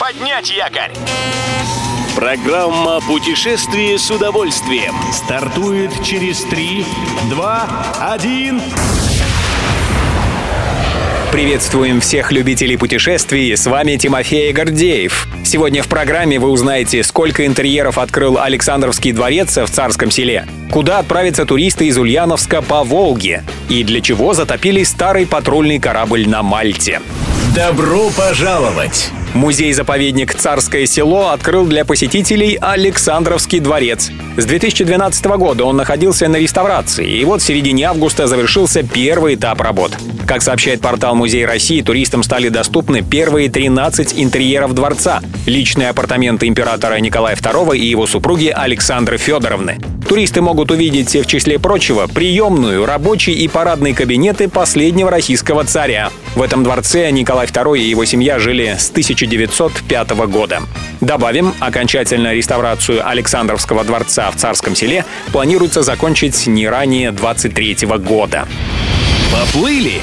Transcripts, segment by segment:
Поднять якорь! Программа «Путешествие с удовольствием» стартует через 3, 2, 1... Приветствуем всех любителей путешествий, с вами Тимофей Гордеев. Сегодня в программе вы узнаете, сколько интерьеров открыл Александровский дворец в Царском селе, куда отправятся туристы из Ульяновска по Волге и для чего затопили старый патрульный корабль на Мальте. Добро пожаловать! Музей-заповедник «Царское село» открыл для посетителей Александровский дворец. С 2012 года он находился на реставрации, и вот в середине августа завершился первый этап работ. Как сообщает портал Музей России, туристам стали доступны первые 13 интерьеров дворца, личные апартаменты императора Николая II и его супруги Александры Федоровны. Туристы могут увидеть, в числе прочего, приемную, рабочий и парадные кабинеты последнего российского царя. В этом дворце Николай II и его семья жили с 1905 года. Добавим, окончательно реставрацию Александровского дворца в Царском селе планируется закончить не ранее 23 года. Поплыли!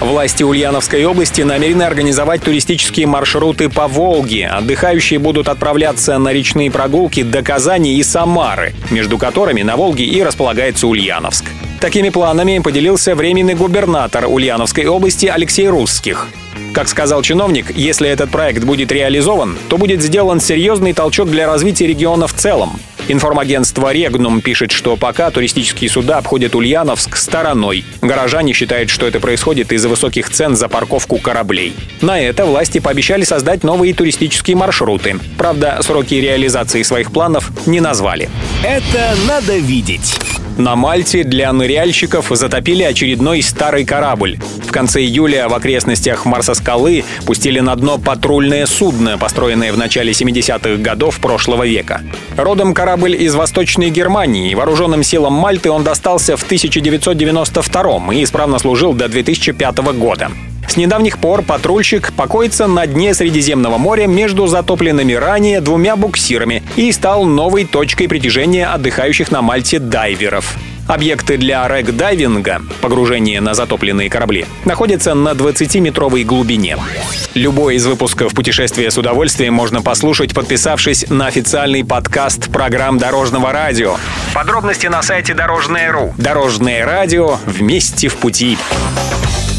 Власти Ульяновской области намерены организовать туристические маршруты по Волге. Отдыхающие будут отправляться на речные прогулки до Казани и Самары, между которыми на Волге и располагается Ульяновск. Такими планами поделился временный губернатор Ульяновской области Алексей Русских. Как сказал чиновник, если этот проект будет реализован, то будет сделан серьезный толчок для развития региона в целом. Информагентство «Регнум» пишет, что пока туристические суда обходят Ульяновск стороной. Горожане считают, что это происходит из-за высоких цен за парковку кораблей. На это власти пообещали создать новые туристические маршруты. Правда, сроки реализации своих планов не назвали. Это надо видеть! На Мальте для ныряльщиков затопили очередной старый корабль. В конце июля в окрестностях Марса-скалы пустили на дно патрульное судно, построенное в начале 70-х годов прошлого века. Родом корабль из Восточной Германии. Вооруженным силам Мальты он достался в 1992 и исправно служил до 2005 года. С недавних пор патрульщик покоится на дне Средиземного моря между затопленными ранее двумя буксирами и стал новой точкой притяжения отдыхающих на Мальте дайверов. Объекты для рэг-дайвинга, погружение на затопленные корабли, находятся на 20-метровой глубине. Любой из выпусков «Путешествия с удовольствием» можно послушать, подписавшись на официальный подкаст программ Дорожного радио. Подробности на сайте Дорожное.ру. Дорожное радио вместе в пути.